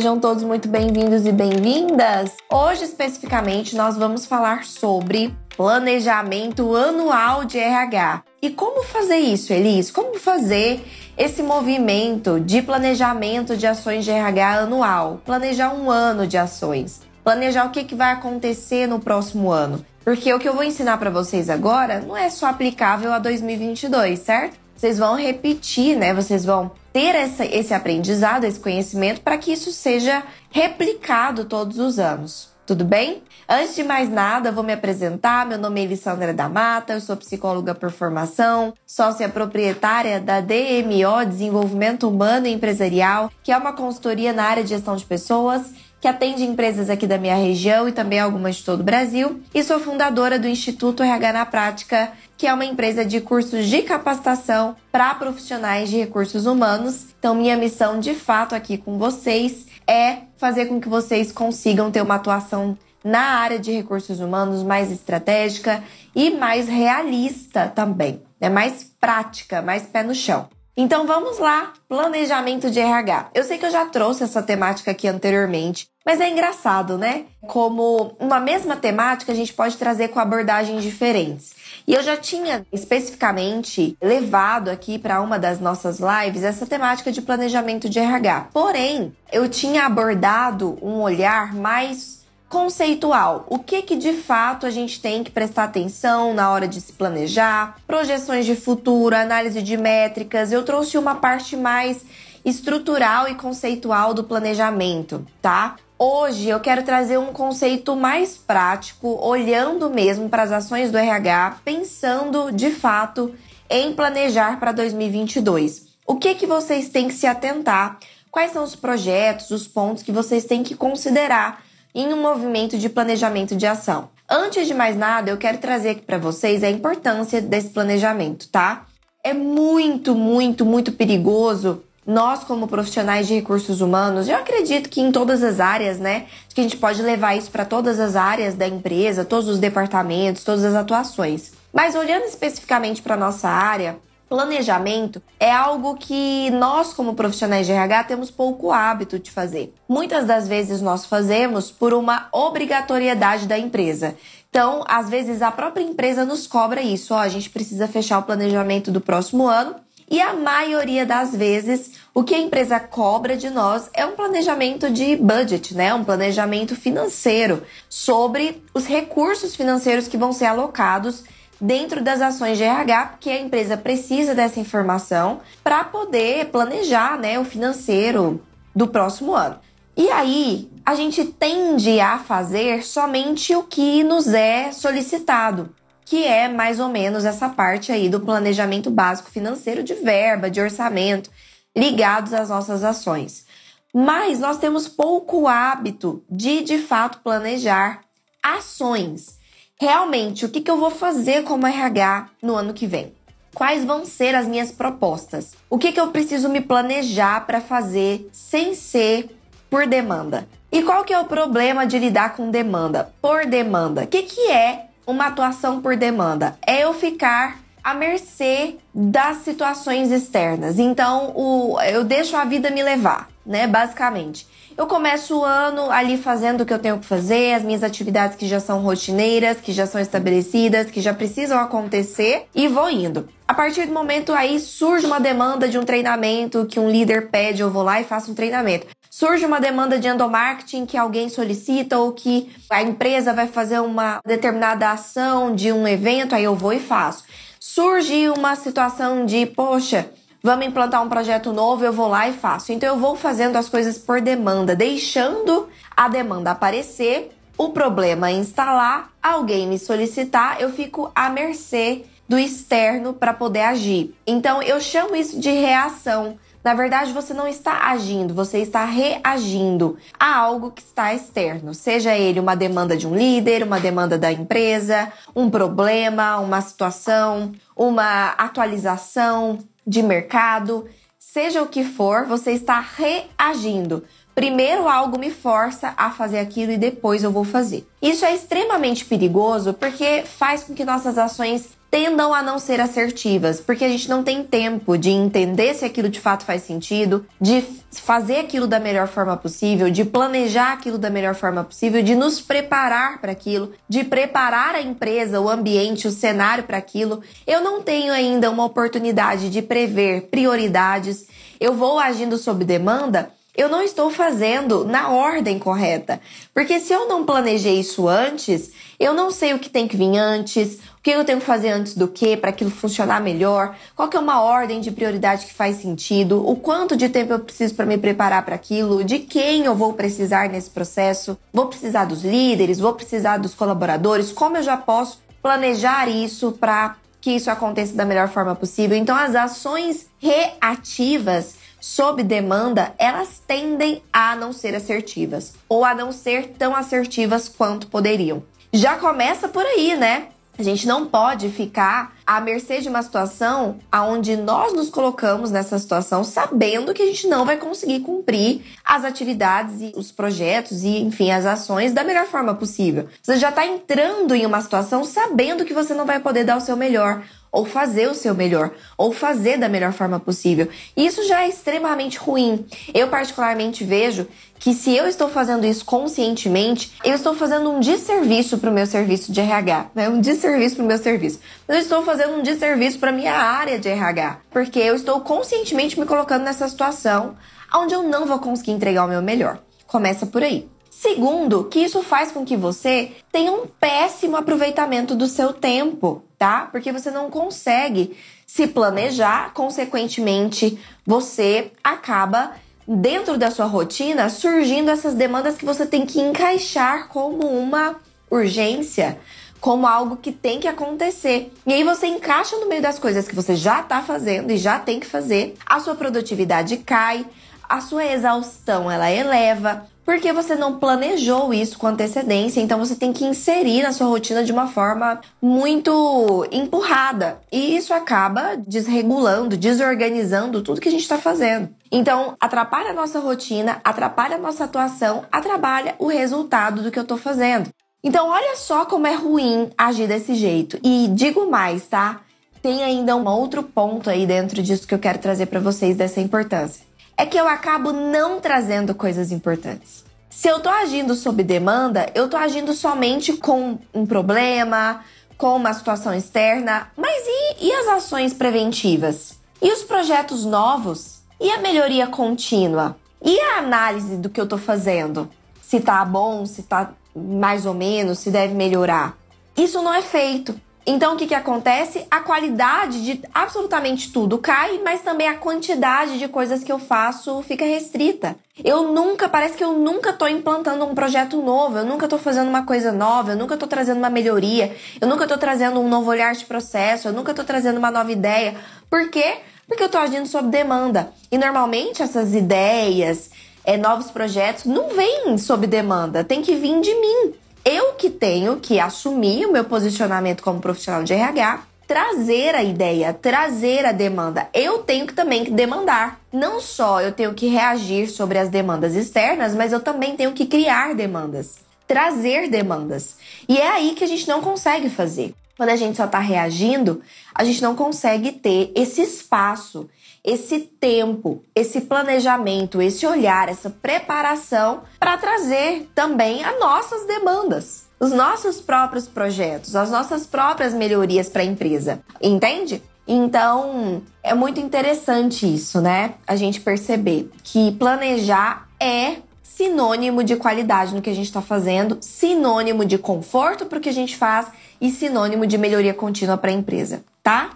Sejam todos muito bem-vindos e bem-vindas. Hoje, especificamente, nós vamos falar sobre planejamento anual de RH. E como fazer isso, Elis? Como fazer esse movimento de planejamento de ações de RH anual? Planejar um ano de ações. Planejar o que, que vai acontecer no próximo ano. Porque o que eu vou ensinar para vocês agora não é só aplicável a 2022, certo? Vocês vão repetir, né? Vocês vão ter essa, esse aprendizado, esse conhecimento, para que isso seja replicado todos os anos. Tudo bem? Antes de mais nada, vou me apresentar. Meu nome é Elissandra da Mata, eu sou psicóloga por formação, sócia proprietária da DMO Desenvolvimento Humano e Empresarial, que é uma consultoria na área de gestão de pessoas que atende empresas aqui da minha região e também algumas de todo o Brasil, e sou fundadora do Instituto RH na Prática, que é uma empresa de cursos de capacitação para profissionais de recursos humanos. Então, minha missão de fato aqui com vocês é fazer com que vocês consigam ter uma atuação na área de recursos humanos mais estratégica e mais realista também, né? mais prática, mais pé no chão. Então vamos lá, planejamento de RH. Eu sei que eu já trouxe essa temática aqui anteriormente, mas é engraçado, né? Como uma mesma temática a gente pode trazer com abordagens diferentes. E eu já tinha especificamente levado aqui para uma das nossas lives essa temática de planejamento de RH. Porém, eu tinha abordado um olhar mais conceitual. O que que de fato a gente tem que prestar atenção na hora de se planejar? Projeções de futuro, análise de métricas. Eu trouxe uma parte mais estrutural e conceitual do planejamento, tá? Hoje eu quero trazer um conceito mais prático, olhando mesmo para as ações do RH, pensando de fato em planejar para 2022. O que que vocês têm que se atentar? Quais são os projetos, os pontos que vocês têm que considerar em um movimento de planejamento de ação. Antes de mais nada, eu quero trazer aqui para vocês a importância desse planejamento, tá? É muito, muito, muito perigoso nós, como profissionais de recursos humanos, eu acredito que em todas as áreas, né? Que a gente pode levar isso para todas as áreas da empresa, todos os departamentos, todas as atuações. Mas olhando especificamente para nossa área, Planejamento é algo que nós, como profissionais de RH, temos pouco hábito de fazer. Muitas das vezes nós fazemos por uma obrigatoriedade da empresa. Então, às vezes a própria empresa nos cobra isso, ó, a gente precisa fechar o planejamento do próximo ano. E a maioria das vezes, o que a empresa cobra de nós é um planejamento de budget, né? Um planejamento financeiro sobre os recursos financeiros que vão ser alocados dentro das ações de RH, porque a empresa precisa dessa informação para poder planejar né, o financeiro do próximo ano. E aí, a gente tende a fazer somente o que nos é solicitado, que é mais ou menos essa parte aí do planejamento básico financeiro de verba, de orçamento, ligados às nossas ações. Mas nós temos pouco hábito de de fato planejar ações realmente o que, que eu vou fazer como RH no ano que vem. Quais vão ser as minhas propostas? O que, que eu preciso me planejar para fazer sem ser por demanda? E qual que é o problema de lidar com demanda? Por demanda. O que, que é uma atuação por demanda? É eu ficar à mercê das situações externas. Então, o, eu deixo a vida me levar, né? Basicamente. Eu começo o ano ali fazendo o que eu tenho que fazer, as minhas atividades que já são rotineiras, que já são estabelecidas, que já precisam acontecer e vou indo. A partir do momento aí surge uma demanda de um treinamento que um líder pede, eu vou lá e faço um treinamento. Surge uma demanda de endomarketing que alguém solicita ou que a empresa vai fazer uma determinada ação de um evento, aí eu vou e faço. Surge uma situação de, poxa, vamos implantar um projeto novo, eu vou lá e faço. Então eu vou fazendo as coisas por demanda, deixando a demanda aparecer, o problema instalar, alguém me solicitar, eu fico à mercê do externo para poder agir. Então eu chamo isso de reação. Na verdade, você não está agindo, você está reagindo a algo que está externo, seja ele uma demanda de um líder, uma demanda da empresa, um problema, uma situação, uma atualização de mercado, seja o que for, você está reagindo. Primeiro algo me força a fazer aquilo e depois eu vou fazer. Isso é extremamente perigoso porque faz com que nossas ações tendam a não ser assertivas, porque a gente não tem tempo de entender se aquilo de fato faz sentido, de fazer aquilo da melhor forma possível, de planejar aquilo da melhor forma possível, de nos preparar para aquilo, de preparar a empresa, o ambiente, o cenário para aquilo. Eu não tenho ainda uma oportunidade de prever prioridades. Eu vou agindo sob demanda eu não estou fazendo na ordem correta. Porque se eu não planejei isso antes, eu não sei o que tem que vir antes, o que eu tenho que fazer antes do que para aquilo funcionar melhor, qual que é uma ordem de prioridade que faz sentido, o quanto de tempo eu preciso para me preparar para aquilo, de quem eu vou precisar nesse processo, vou precisar dos líderes, vou precisar dos colaboradores, como eu já posso planejar isso para que isso aconteça da melhor forma possível. Então as ações reativas sob demanda, elas tendem a não ser assertivas ou a não ser tão assertivas quanto poderiam. Já começa por aí, né? A gente não pode ficar à mercê de uma situação onde nós nos colocamos nessa situação sabendo que a gente não vai conseguir cumprir as atividades e os projetos e, enfim, as ações da melhor forma possível. Você já está entrando em uma situação sabendo que você não vai poder dar o seu melhor ou fazer o seu melhor, ou fazer da melhor forma possível. E isso já é extremamente ruim. Eu, particularmente, vejo que se eu estou fazendo isso conscientemente, eu estou fazendo um desserviço para o meu serviço de RH, né? um desserviço para o meu serviço. Eu estou fazendo um desserviço para minha área de RH, porque eu estou conscientemente me colocando nessa situação onde eu não vou conseguir entregar o meu melhor. Começa por aí. Segundo, que isso faz com que você tenha um péssimo aproveitamento do seu tempo, tá? Porque você não consegue se planejar, consequentemente, você acaba dentro da sua rotina surgindo essas demandas que você tem que encaixar como uma urgência, como algo que tem que acontecer. E aí você encaixa no meio das coisas que você já está fazendo e já tem que fazer, a sua produtividade cai, a sua exaustão ela eleva, porque você não planejou isso com antecedência, então você tem que inserir na sua rotina de uma forma muito empurrada. E isso acaba desregulando, desorganizando tudo que a gente está fazendo. Então, atrapalha a nossa rotina, atrapalha a nossa atuação, atrapalha o resultado do que eu estou fazendo. Então, olha só como é ruim agir desse jeito. E digo mais, tá? Tem ainda um outro ponto aí dentro disso que eu quero trazer para vocês dessa importância é que eu acabo não trazendo coisas importantes. Se eu tô agindo sob demanda, eu tô agindo somente com um problema, com uma situação externa, mas e, e as ações preventivas? E os projetos novos? E a melhoria contínua? E a análise do que eu tô fazendo? Se tá bom, se tá mais ou menos, se deve melhorar? Isso não é feito. Então, o que, que acontece? A qualidade de absolutamente tudo cai, mas também a quantidade de coisas que eu faço fica restrita. Eu nunca, parece que eu nunca tô implantando um projeto novo, eu nunca tô fazendo uma coisa nova, eu nunca tô trazendo uma melhoria, eu nunca tô trazendo um novo olhar de processo, eu nunca tô trazendo uma nova ideia. Por quê? Porque eu tô agindo sob demanda. E normalmente essas ideias, é, novos projetos, não vêm sob demanda, tem que vir de mim eu que tenho que assumir o meu posicionamento como profissional de RH, trazer a ideia, trazer a demanda. Eu tenho que também que demandar. Não só eu tenho que reagir sobre as demandas externas, mas eu também tenho que criar demandas, trazer demandas. E é aí que a gente não consegue fazer. Quando a gente só está reagindo, a gente não consegue ter esse espaço, esse tempo, esse planejamento, esse olhar, essa preparação para trazer também as nossas demandas, os nossos próprios projetos, as nossas próprias melhorias para a empresa. Entende? Então, é muito interessante isso, né? A gente perceber que planejar é sinônimo de qualidade no que a gente está fazendo, sinônimo de conforto para o que a gente faz e sinônimo de melhoria contínua para a empresa, tá?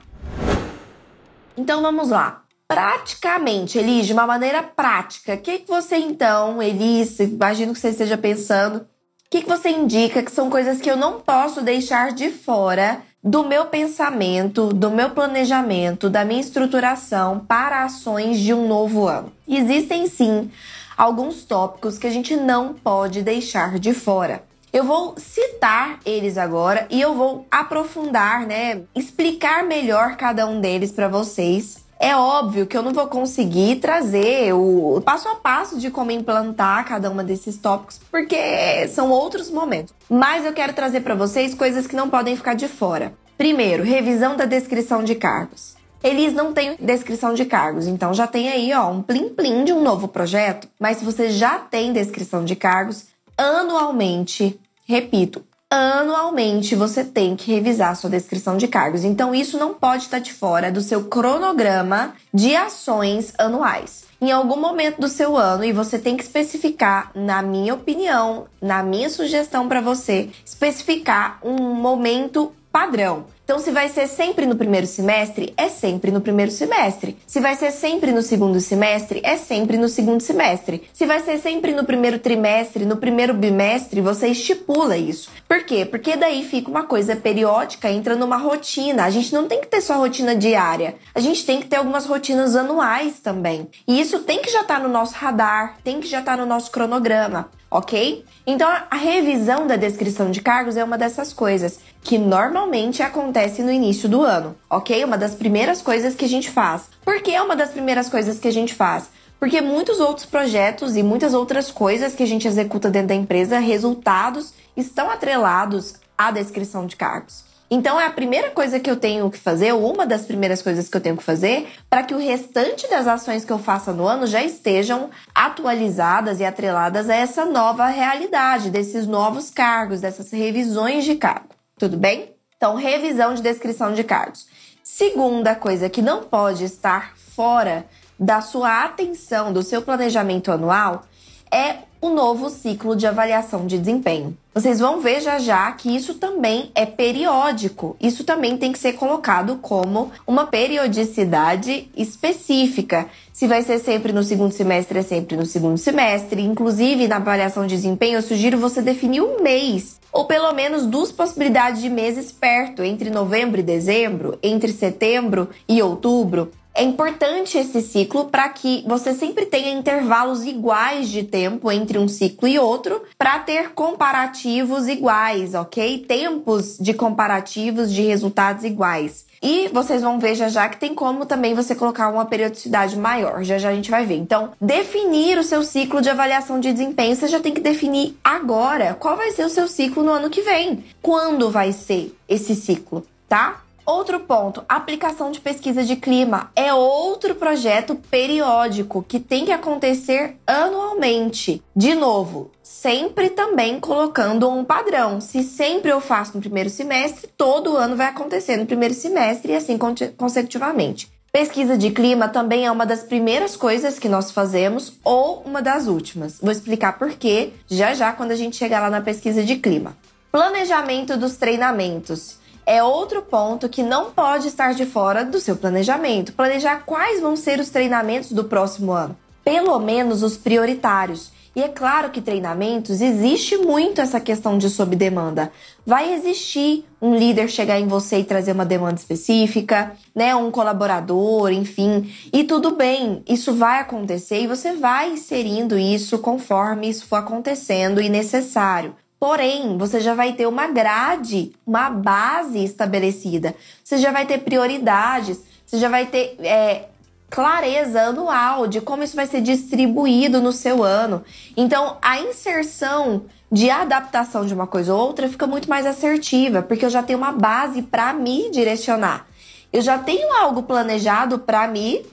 Então vamos lá praticamente, Elis, de uma maneira prática, o que, que você então, Elis, imagino que você esteja pensando, o que, que você indica que são coisas que eu não posso deixar de fora do meu pensamento, do meu planejamento, da minha estruturação para ações de um novo ano. Existem sim alguns tópicos que a gente não pode deixar de fora. Eu vou citar eles agora e eu vou aprofundar, né, explicar melhor cada um deles para vocês é óbvio que eu não vou conseguir trazer o passo a passo de como implantar cada uma desses tópicos, porque são outros momentos. Mas eu quero trazer para vocês coisas que não podem ficar de fora. Primeiro, revisão da descrição de cargos. Eles não têm descrição de cargos, então já tem aí ó, um plim-plim de um novo projeto. Mas se você já tem descrição de cargos, anualmente, repito, anualmente você tem que revisar sua descrição de cargos. Então, isso não pode estar de fora do seu cronograma de ações anuais. Em algum momento do seu ano, e você tem que especificar, na minha opinião, na minha sugestão para você, especificar um momento padrão. Então, se vai ser sempre no primeiro semestre, é sempre no primeiro semestre. Se vai ser sempre no segundo semestre, é sempre no segundo semestre. Se vai ser sempre no primeiro trimestre, no primeiro bimestre, você estipula isso. Por quê? Porque daí fica uma coisa periódica, entra numa rotina. A gente não tem que ter só rotina diária. A gente tem que ter algumas rotinas anuais também. E isso tem que já estar tá no nosso radar, tem que já estar tá no nosso cronograma ok? Então, a revisão da descrição de cargos é uma dessas coisas que normalmente acontece no início do ano, ok? Uma das primeiras coisas que a gente faz. Por que é uma das primeiras coisas que a gente faz? Porque muitos outros projetos e muitas outras coisas que a gente executa dentro da empresa, resultados, estão atrelados à descrição de cargos. Então é a primeira coisa que eu tenho que fazer, ou uma das primeiras coisas que eu tenho que fazer, para que o restante das ações que eu faça no ano já estejam atualizadas e atreladas a essa nova realidade, desses novos cargos, dessas revisões de cargo. Tudo bem? Então, revisão de descrição de cargos. Segunda coisa que não pode estar fora da sua atenção, do seu planejamento anual, é o novo ciclo de avaliação de desempenho. Vocês vão ver já já que isso também é periódico. Isso também tem que ser colocado como uma periodicidade específica. Se vai ser sempre no segundo semestre, é sempre no segundo semestre. Inclusive, na avaliação de desempenho, eu sugiro você definir um mês ou pelo menos duas possibilidades de meses perto, entre novembro e dezembro, entre setembro e outubro. É importante esse ciclo para que você sempre tenha intervalos iguais de tempo entre um ciclo e outro, para ter comparativos iguais, ok? Tempos de comparativos de resultados iguais. E vocês vão ver já já que tem como também você colocar uma periodicidade maior. Já já a gente vai ver. Então, definir o seu ciclo de avaliação de desempenho, você já tem que definir agora qual vai ser o seu ciclo no ano que vem. Quando vai ser esse ciclo, tá? Outro ponto, aplicação de pesquisa de clima é outro projeto periódico que tem que acontecer anualmente. De novo, sempre também colocando um padrão. Se sempre eu faço no primeiro semestre, todo ano vai acontecer no primeiro semestre e assim consecutivamente. Pesquisa de clima também é uma das primeiras coisas que nós fazemos ou uma das últimas. Vou explicar por quê já já quando a gente chegar lá na pesquisa de clima. Planejamento dos treinamentos é outro ponto que não pode estar de fora do seu planejamento. Planejar quais vão ser os treinamentos do próximo ano, pelo menos os prioritários. E é claro que treinamentos existe muito essa questão de sob demanda. Vai existir um líder chegar em você e trazer uma demanda específica, né, um colaborador, enfim. E tudo bem, isso vai acontecer e você vai inserindo isso conforme isso for acontecendo e necessário. Porém, você já vai ter uma grade, uma base estabelecida. Você já vai ter prioridades, você já vai ter é, clareza anual de como isso vai ser distribuído no seu ano. Então, a inserção de adaptação de uma coisa ou outra fica muito mais assertiva, porque eu já tenho uma base para me direcionar. Eu já tenho algo planejado para me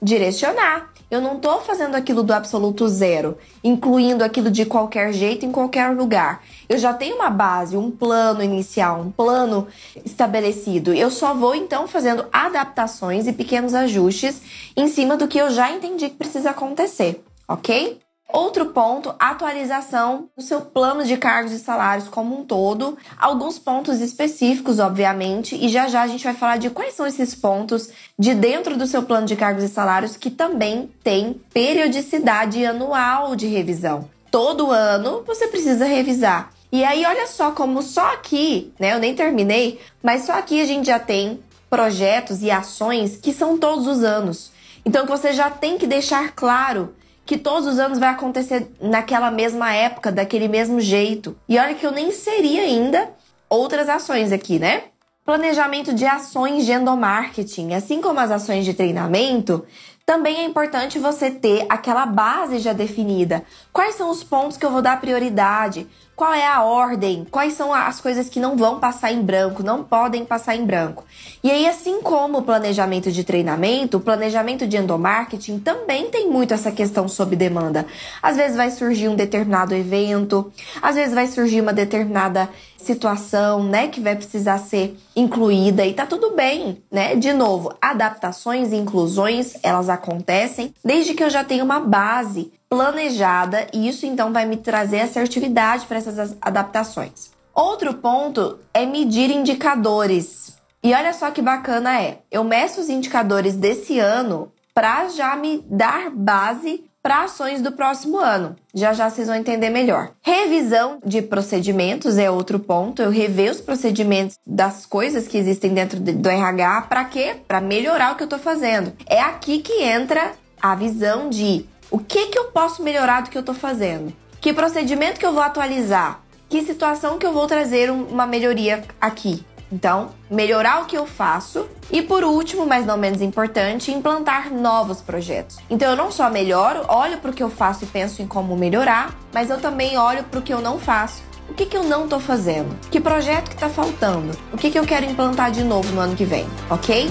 direcionar. Eu não estou fazendo aquilo do absoluto zero, incluindo aquilo de qualquer jeito em qualquer lugar. Eu já tenho uma base, um plano inicial, um plano estabelecido. Eu só vou então fazendo adaptações e pequenos ajustes em cima do que eu já entendi que precisa acontecer, ok? Outro ponto, atualização do seu plano de cargos e salários como um todo. Alguns pontos específicos, obviamente, e já já a gente vai falar de quais são esses pontos de dentro do seu plano de cargos e salários que também tem periodicidade anual de revisão. Todo ano você precisa revisar. E aí, olha só como só aqui, né? Eu nem terminei, mas só aqui a gente já tem projetos e ações que são todos os anos. Então você já tem que deixar claro que todos os anos vai acontecer naquela mesma época, daquele mesmo jeito. E olha que eu nem seria ainda outras ações aqui, né? Planejamento de ações de endomarketing, assim como as ações de treinamento, também é importante você ter aquela base já definida. Quais são os pontos que eu vou dar prioridade? Qual é a ordem? Quais são as coisas que não vão passar em branco, não podem passar em branco? E aí, assim como o planejamento de treinamento, o planejamento de endomarketing também tem muito essa questão sob demanda. Às vezes vai surgir um determinado evento, às vezes vai surgir uma determinada situação, né, que vai precisar ser incluída e tá tudo bem, né? De novo, adaptações e inclusões, elas acontecem desde que eu já tenha uma base planejada e isso então vai me trazer assertividade para essas adaptações. Outro ponto é medir indicadores. E olha só que bacana é, eu meço os indicadores desse ano para já me dar base para ações do próximo ano. Já já vocês vão entender melhor. Revisão de procedimentos é outro ponto. Eu rever os procedimentos das coisas que existem dentro do RH para quê? Para melhorar o que eu estou fazendo. É aqui que entra a visão de o que, que eu posso melhorar do que eu estou fazendo? Que procedimento que eu vou atualizar? Que situação que eu vou trazer uma melhoria aqui? Então, melhorar o que eu faço e por último, mas não menos importante, implantar novos projetos. Então, eu não só melhoro, olho para o que eu faço e penso em como melhorar, mas eu também olho para o que eu não faço. O que, que eu não estou fazendo? Que projeto que está faltando? O que, que eu quero implantar de novo no ano que vem, ok?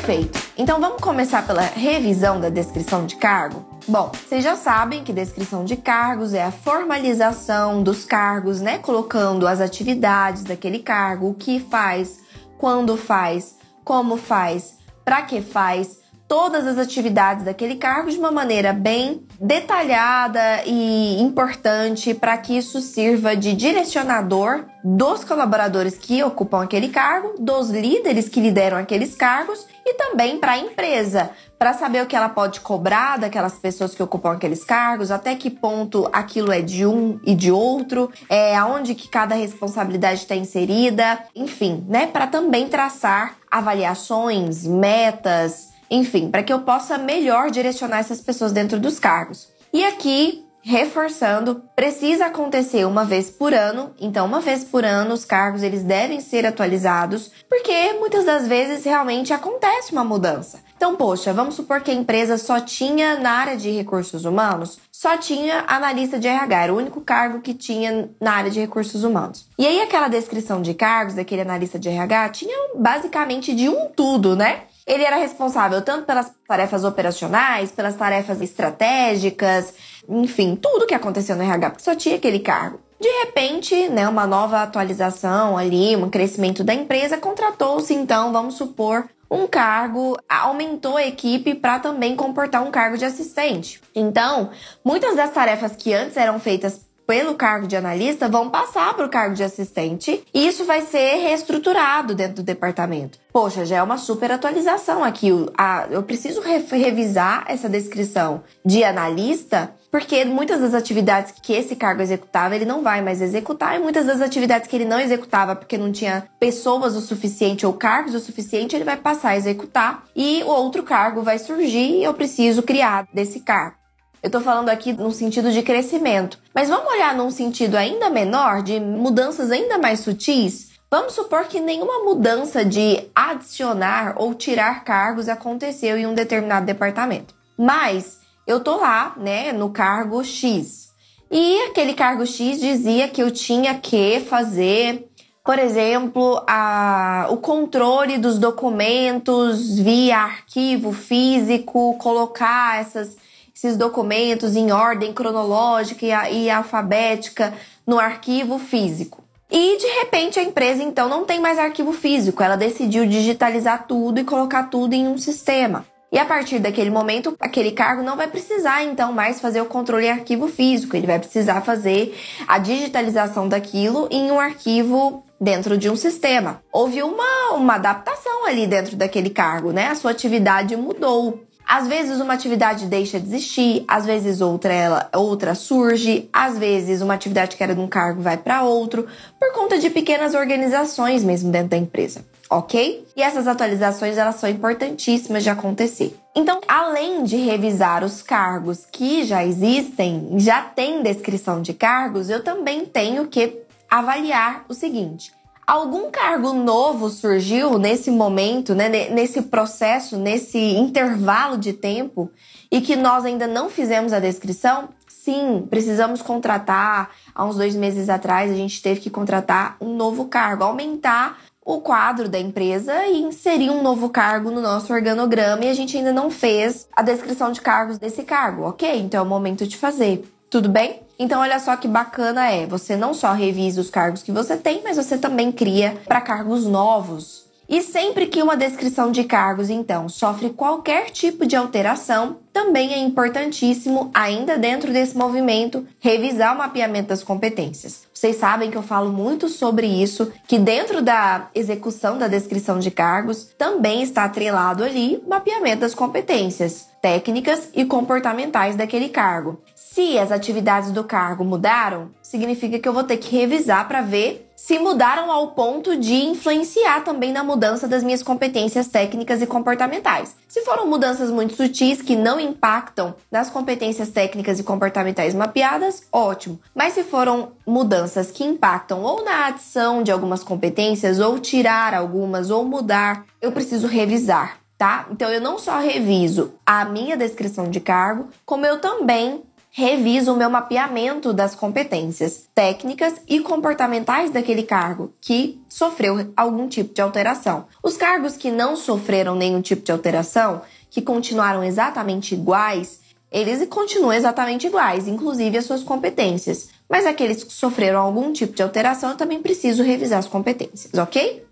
Perfeito. Então vamos começar pela revisão da descrição de cargo? Bom, vocês já sabem que descrição de cargos é a formalização dos cargos, né? Colocando as atividades daquele cargo, o que faz, quando faz, como faz, para que faz, todas as atividades daquele cargo de uma maneira bem detalhada e importante para que isso sirva de direcionador dos colaboradores que ocupam aquele cargo, dos líderes que lideram aqueles cargos e também para a empresa, para saber o que ela pode cobrar daquelas pessoas que ocupam aqueles cargos, até que ponto aquilo é de um e de outro, é aonde que cada responsabilidade está inserida, enfim, né, para também traçar avaliações, metas, enfim, para que eu possa melhor direcionar essas pessoas dentro dos cargos. E aqui, reforçando, precisa acontecer uma vez por ano. Então, uma vez por ano, os cargos eles devem ser atualizados, porque muitas das vezes realmente acontece uma mudança. Então, poxa, vamos supor que a empresa só tinha na área de recursos humanos, só tinha analista de RH, era o único cargo que tinha na área de recursos humanos. E aí aquela descrição de cargos daquele analista de RH tinha basicamente de um tudo, né? Ele era responsável tanto pelas tarefas operacionais, pelas tarefas estratégicas, enfim, tudo que aconteceu no RH, porque só tinha aquele cargo. De repente, né, uma nova atualização ali, um crescimento da empresa, contratou-se então, vamos supor, um cargo, aumentou a equipe para também comportar um cargo de assistente. Então, muitas das tarefas que antes eram feitas pelo cargo de analista vão passar para o cargo de assistente e isso vai ser reestruturado dentro do departamento. Poxa, já é uma super atualização aqui. eu preciso revisar essa descrição de analista porque muitas das atividades que esse cargo executava, ele não vai mais executar, e muitas das atividades que ele não executava porque não tinha pessoas o suficiente ou cargos o suficiente, ele vai passar a executar e o outro cargo vai surgir e eu preciso criar desse cargo. Eu estou falando aqui no sentido de crescimento. Mas vamos olhar num sentido ainda menor, de mudanças ainda mais sutis? Vamos supor que nenhuma mudança de adicionar ou tirar cargos aconteceu em um determinado departamento. Mas eu tô lá, né, no cargo X. E aquele cargo X dizia que eu tinha que fazer, por exemplo, a, o controle dos documentos via arquivo físico, colocar essas esses documentos em ordem cronológica e, e alfabética no arquivo físico. E de repente a empresa então não tem mais arquivo físico, ela decidiu digitalizar tudo e colocar tudo em um sistema. E a partir daquele momento, aquele cargo não vai precisar então mais fazer o controle em arquivo físico, ele vai precisar fazer a digitalização daquilo em um arquivo dentro de um sistema. Houve uma, uma adaptação ali dentro daquele cargo, né? A sua atividade mudou. Às vezes uma atividade deixa de existir, às vezes outra ela, outra surge, às vezes uma atividade que era de um cargo vai para outro, por conta de pequenas organizações mesmo dentro da empresa, ok? E essas atualizações elas são importantíssimas de acontecer. Então, além de revisar os cargos que já existem, já tem descrição de cargos, eu também tenho que avaliar o seguinte: algum cargo novo surgiu nesse momento, né, nesse processo, nesse intervalo de tempo e que nós ainda não fizemos a descrição? Sim, precisamos contratar. Há uns dois meses atrás, a gente teve que contratar um novo cargo, aumentar o quadro da empresa e inserir um novo cargo no nosso organograma e a gente ainda não fez a descrição de cargos desse cargo, ok? Então é o momento de fazer. Tudo bem? Então, olha só que bacana é, você não só revisa os cargos que você tem, mas você também cria para cargos novos. E sempre que uma descrição de cargos, então, sofre qualquer tipo de alteração, também é importantíssimo, ainda dentro desse movimento, revisar o mapeamento das competências. Vocês sabem que eu falo muito sobre isso, que dentro da execução da descrição de cargos também está atrelado ali o mapeamento das competências técnicas e comportamentais daquele cargo. Se as atividades do cargo mudaram, significa que eu vou ter que revisar para ver se mudaram ao ponto de influenciar também na mudança das minhas competências técnicas e comportamentais. Se foram mudanças muito sutis que não impactam nas competências técnicas e comportamentais mapeadas, ótimo. Mas se foram mudanças que impactam ou na adição de algumas competências, ou tirar algumas, ou mudar, eu preciso revisar. Tá? Então eu não só reviso a minha descrição de cargo, como eu também reviso o meu mapeamento das competências técnicas e comportamentais daquele cargo que sofreu algum tipo de alteração. Os cargos que não sofreram nenhum tipo de alteração, que continuaram exatamente iguais, eles continuam exatamente iguais, inclusive as suas competências. Mas aqueles que sofreram algum tipo de alteração, eu também preciso revisar as competências, ok?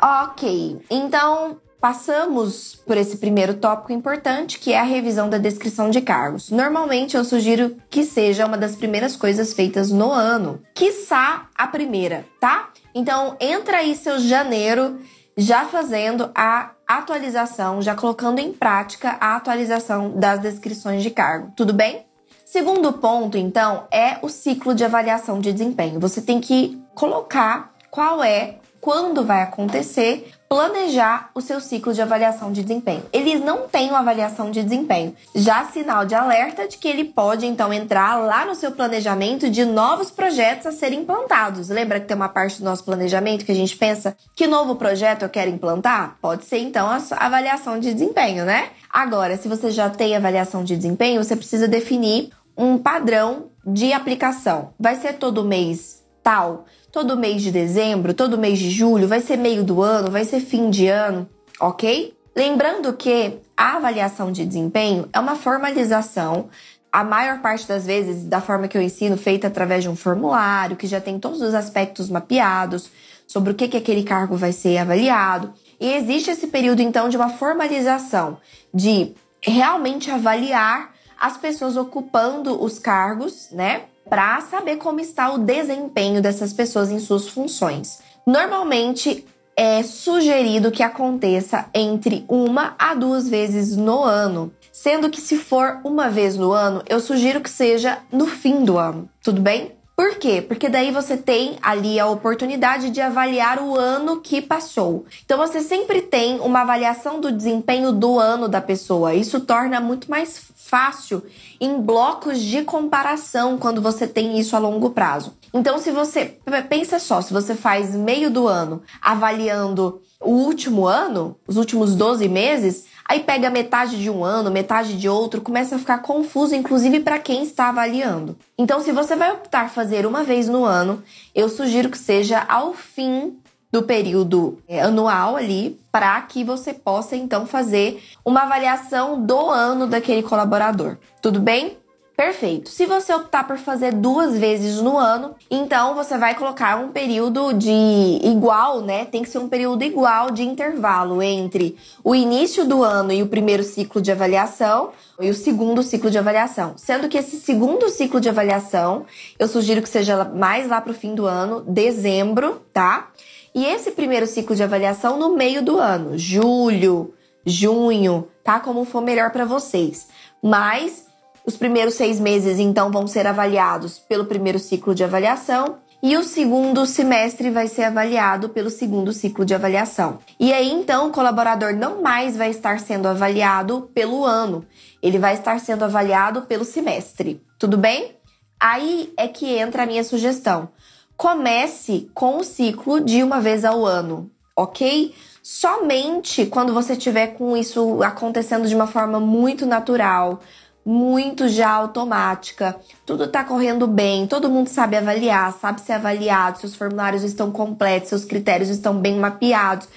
Ok, então Passamos por esse primeiro tópico importante, que é a revisão da descrição de cargos. Normalmente eu sugiro que seja uma das primeiras coisas feitas no ano, quiçá a primeira, tá? Então entra aí seu janeiro já fazendo a atualização, já colocando em prática a atualização das descrições de cargo. Tudo bem? Segundo ponto, então, é o ciclo de avaliação de desempenho. Você tem que colocar qual é, quando vai acontecer, planejar o seu ciclo de avaliação de desempenho. Eles não têm uma avaliação de desempenho, já sinal de alerta de que ele pode então entrar lá no seu planejamento de novos projetos a serem implantados. Lembra que tem uma parte do nosso planejamento que a gente pensa que novo projeto eu quero implantar? Pode ser então a avaliação de desempenho, né? Agora, se você já tem avaliação de desempenho, você precisa definir um padrão de aplicação. Vai ser todo mês tal? Todo mês de dezembro, todo mês de julho, vai ser meio do ano, vai ser fim de ano, ok? Lembrando que a avaliação de desempenho é uma formalização, a maior parte das vezes da forma que eu ensino, feita através de um formulário que já tem todos os aspectos mapeados sobre o que, que aquele cargo vai ser avaliado. E existe esse período então de uma formalização, de realmente avaliar as pessoas ocupando os cargos, né? Para saber como está o desempenho dessas pessoas em suas funções. Normalmente é sugerido que aconteça entre uma a duas vezes no ano, sendo que se for uma vez no ano, eu sugiro que seja no fim do ano, tudo bem? Por quê? Porque daí você tem ali a oportunidade de avaliar o ano que passou. Então você sempre tem uma avaliação do desempenho do ano da pessoa. Isso torna muito mais fácil em blocos de comparação quando você tem isso a longo prazo. Então, se você pensa só, se você faz meio do ano avaliando o último ano, os últimos 12 meses, aí pega metade de um ano, metade de outro, começa a ficar confuso, inclusive para quem está avaliando. Então, se você vai optar fazer uma vez no ano, eu sugiro que seja ao fim do período é, anual ali, para que você possa então fazer uma avaliação do ano daquele colaborador. Tudo bem? Perfeito. Se você optar por fazer duas vezes no ano, então você vai colocar um período de igual, né? Tem que ser um período igual de intervalo entre o início do ano e o primeiro ciclo de avaliação e o segundo ciclo de avaliação. Sendo que esse segundo ciclo de avaliação, eu sugiro que seja mais lá pro fim do ano, dezembro, tá? E esse primeiro ciclo de avaliação no meio do ano, julho, junho, tá? Como for melhor para vocês. Mas os primeiros seis meses, então, vão ser avaliados pelo primeiro ciclo de avaliação e o segundo semestre vai ser avaliado pelo segundo ciclo de avaliação. E aí, então, o colaborador não mais vai estar sendo avaliado pelo ano, ele vai estar sendo avaliado pelo semestre. Tudo bem? Aí é que entra a minha sugestão. Comece com o ciclo de uma vez ao ano, ok? Somente quando você tiver com isso acontecendo de uma forma muito natural, muito já automática, tudo tá correndo bem, todo mundo sabe avaliar, sabe ser avaliado, seus formulários estão completos, seus critérios estão bem mapeados,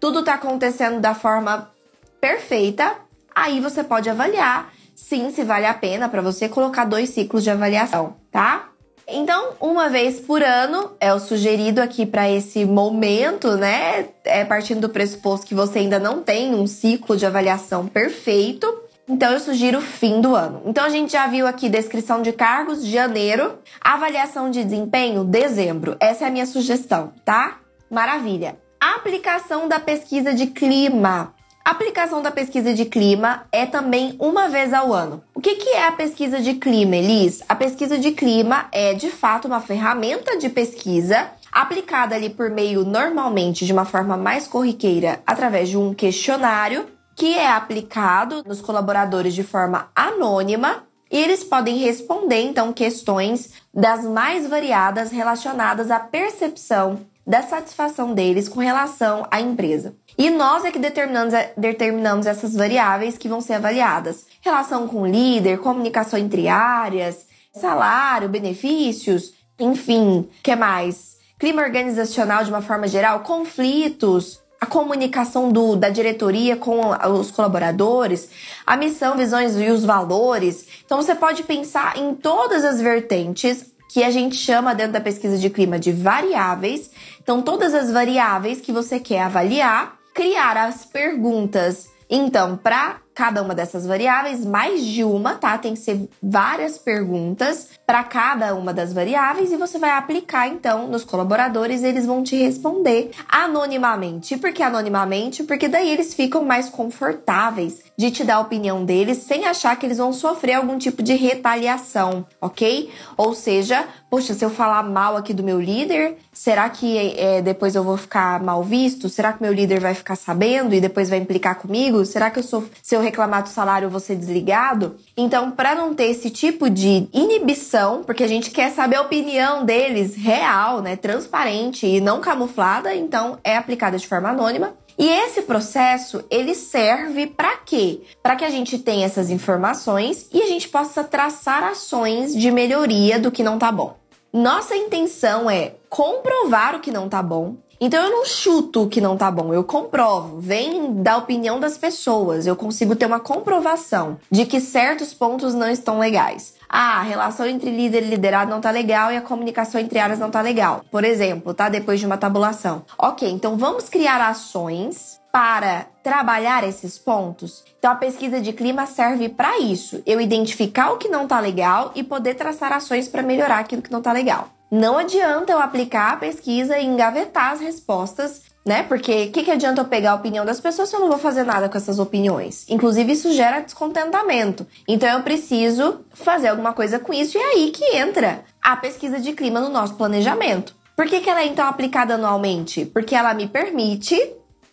tudo tá acontecendo da forma perfeita, aí você pode avaliar sim se vale a pena para você colocar dois ciclos de avaliação, tá? Então, uma vez por ano é o sugerido aqui para esse momento, né? É partindo do pressuposto que você ainda não tem um ciclo de avaliação perfeito. Então eu sugiro fim do ano. Então a gente já viu aqui descrição de cargos, janeiro, avaliação de desempenho, dezembro. Essa é a minha sugestão, tá? Maravilha. Aplicação da pesquisa de clima. A aplicação da pesquisa de clima é também uma vez ao ano. O que, que é a pesquisa de clima, Elis? A pesquisa de clima é de fato uma ferramenta de pesquisa aplicada ali por meio normalmente de uma forma mais corriqueira através de um questionário que é aplicado nos colaboradores de forma anônima e eles podem responder então questões das mais variadas relacionadas à percepção da satisfação deles com relação à empresa. E nós é que determinamos, determinamos essas variáveis que vão ser avaliadas. Relação com o líder, comunicação entre áreas, salário, benefícios, enfim, que mais? Clima organizacional de uma forma geral, conflitos, a comunicação do, da diretoria com os colaboradores, a missão, visões e os valores. Então você pode pensar em todas as vertentes que a gente chama dentro da pesquisa de clima de variáveis. Então todas as variáveis que você quer avaliar, criar as perguntas então, para cada uma dessas variáveis, mais de uma, tá? Tem que ser várias perguntas para cada uma das variáveis e você vai aplicar então nos colaboradores, eles vão te responder anonimamente. Por que anonimamente? Porque daí eles ficam mais confortáveis de te dar a opinião deles sem achar que eles vão sofrer algum tipo de retaliação, ok? Ou seja, poxa, se eu falar mal aqui do meu líder, será que é, depois eu vou ficar mal visto? Será que meu líder vai ficar sabendo e depois vai implicar comigo? Será que eu sou, se eu reclamar do salário ser desligado? Então, para não ter esse tipo de inibição, porque a gente quer saber a opinião deles real, né, transparente e não camuflada, então é aplicada de forma anônima. E esse processo, ele serve para quê? Para que a gente tenha essas informações e a gente possa traçar ações de melhoria do que não tá bom. Nossa intenção é comprovar o que não tá bom. Então eu não chuto o que não tá bom, eu comprovo. Vem da opinião das pessoas, eu consigo ter uma comprovação de que certos pontos não estão legais. Ah, a relação entre líder e liderado não tá legal e a comunicação entre áreas não tá legal. Por exemplo, tá? Depois de uma tabulação. Ok, então vamos criar ações para trabalhar esses pontos? Então a pesquisa de clima serve para isso. Eu identificar o que não tá legal e poder traçar ações para melhorar aquilo que não tá legal. Não adianta eu aplicar a pesquisa e engavetar as respostas né? Porque o que, que adianta eu pegar a opinião das pessoas se eu não vou fazer nada com essas opiniões? Inclusive, isso gera descontentamento. Então, eu preciso fazer alguma coisa com isso, e é aí que entra a pesquisa de clima no nosso planejamento. Por que, que ela é então aplicada anualmente? Porque ela me permite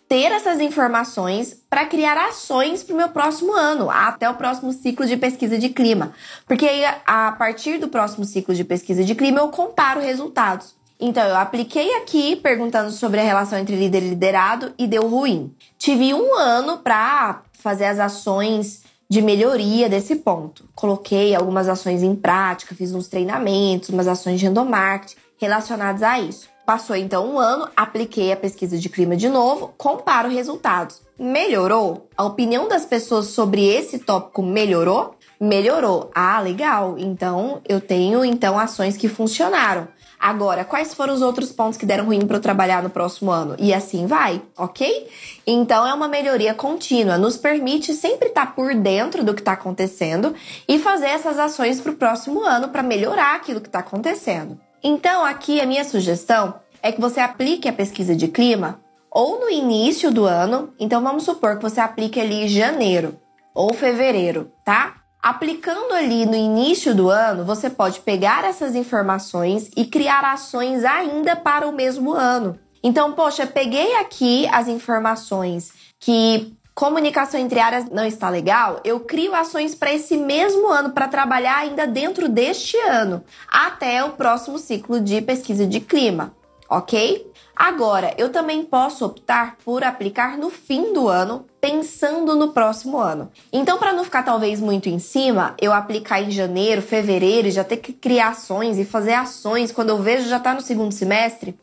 ter essas informações para criar ações para o meu próximo ano, até o próximo ciclo de pesquisa de clima. Porque aí, a partir do próximo ciclo de pesquisa de clima, eu comparo resultados. Então, eu apliquei aqui perguntando sobre a relação entre líder e liderado e deu ruim. Tive um ano para fazer as ações de melhoria desse ponto. Coloquei algumas ações em prática, fiz uns treinamentos, umas ações de endomarketing relacionadas a isso. Passou então um ano, apliquei a pesquisa de clima de novo, comparo resultados. Melhorou? A opinião das pessoas sobre esse tópico melhorou? melhorou. Ah, legal. Então eu tenho então ações que funcionaram. Agora, quais foram os outros pontos que deram ruim para eu trabalhar no próximo ano? E assim vai, ok? Então é uma melhoria contínua, nos permite sempre estar tá por dentro do que está acontecendo e fazer essas ações para o próximo ano para melhorar aquilo que está acontecendo. Então, aqui a minha sugestão é que você aplique a pesquisa de clima ou no início do ano. Então, vamos supor que você aplique ali janeiro ou fevereiro, tá? Aplicando ali no início do ano, você pode pegar essas informações e criar ações ainda para o mesmo ano. Então, poxa, peguei aqui as informações que comunicação entre áreas não está legal, eu crio ações para esse mesmo ano para trabalhar ainda dentro deste ano, até o próximo ciclo de pesquisa de clima, ok? Agora, eu também posso optar por aplicar no fim do ano, pensando no próximo ano. Então, para não ficar talvez muito em cima, eu aplicar em janeiro, fevereiro, já ter que criar ações e fazer ações quando eu vejo já está no segundo semestre.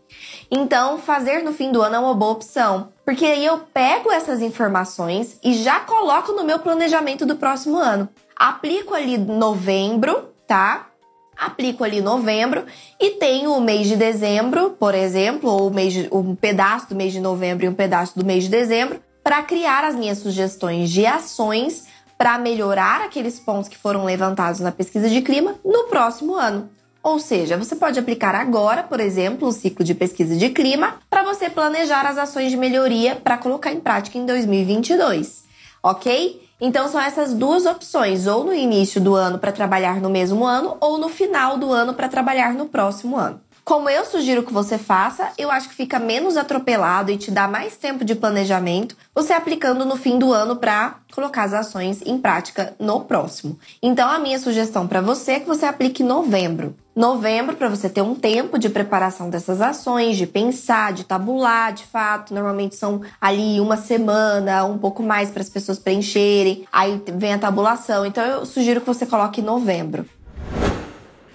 Então, fazer no fim do ano é uma boa opção, porque aí eu pego essas informações e já coloco no meu planejamento do próximo ano. Aplico ali novembro, tá? aplico ali novembro e tenho o mês de dezembro, por exemplo, ou mês de, um pedaço do mês de novembro e um pedaço do mês de dezembro, para criar as minhas sugestões de ações para melhorar aqueles pontos que foram levantados na pesquisa de clima no próximo ano. Ou seja, você pode aplicar agora, por exemplo, o ciclo de pesquisa de clima para você planejar as ações de melhoria para colocar em prática em 2022, ok? Então são essas duas opções, ou no início do ano para trabalhar no mesmo ano, ou no final do ano para trabalhar no próximo ano. Como eu sugiro que você faça, eu acho que fica menos atropelado e te dá mais tempo de planejamento você aplicando no fim do ano para colocar as ações em prática no próximo. Então a minha sugestão para você é que você aplique novembro novembro para você ter um tempo de preparação dessas ações, de pensar, de tabular, de fato. Normalmente são ali uma semana, um pouco mais para as pessoas preencherem. Aí vem a tabulação. Então eu sugiro que você coloque novembro.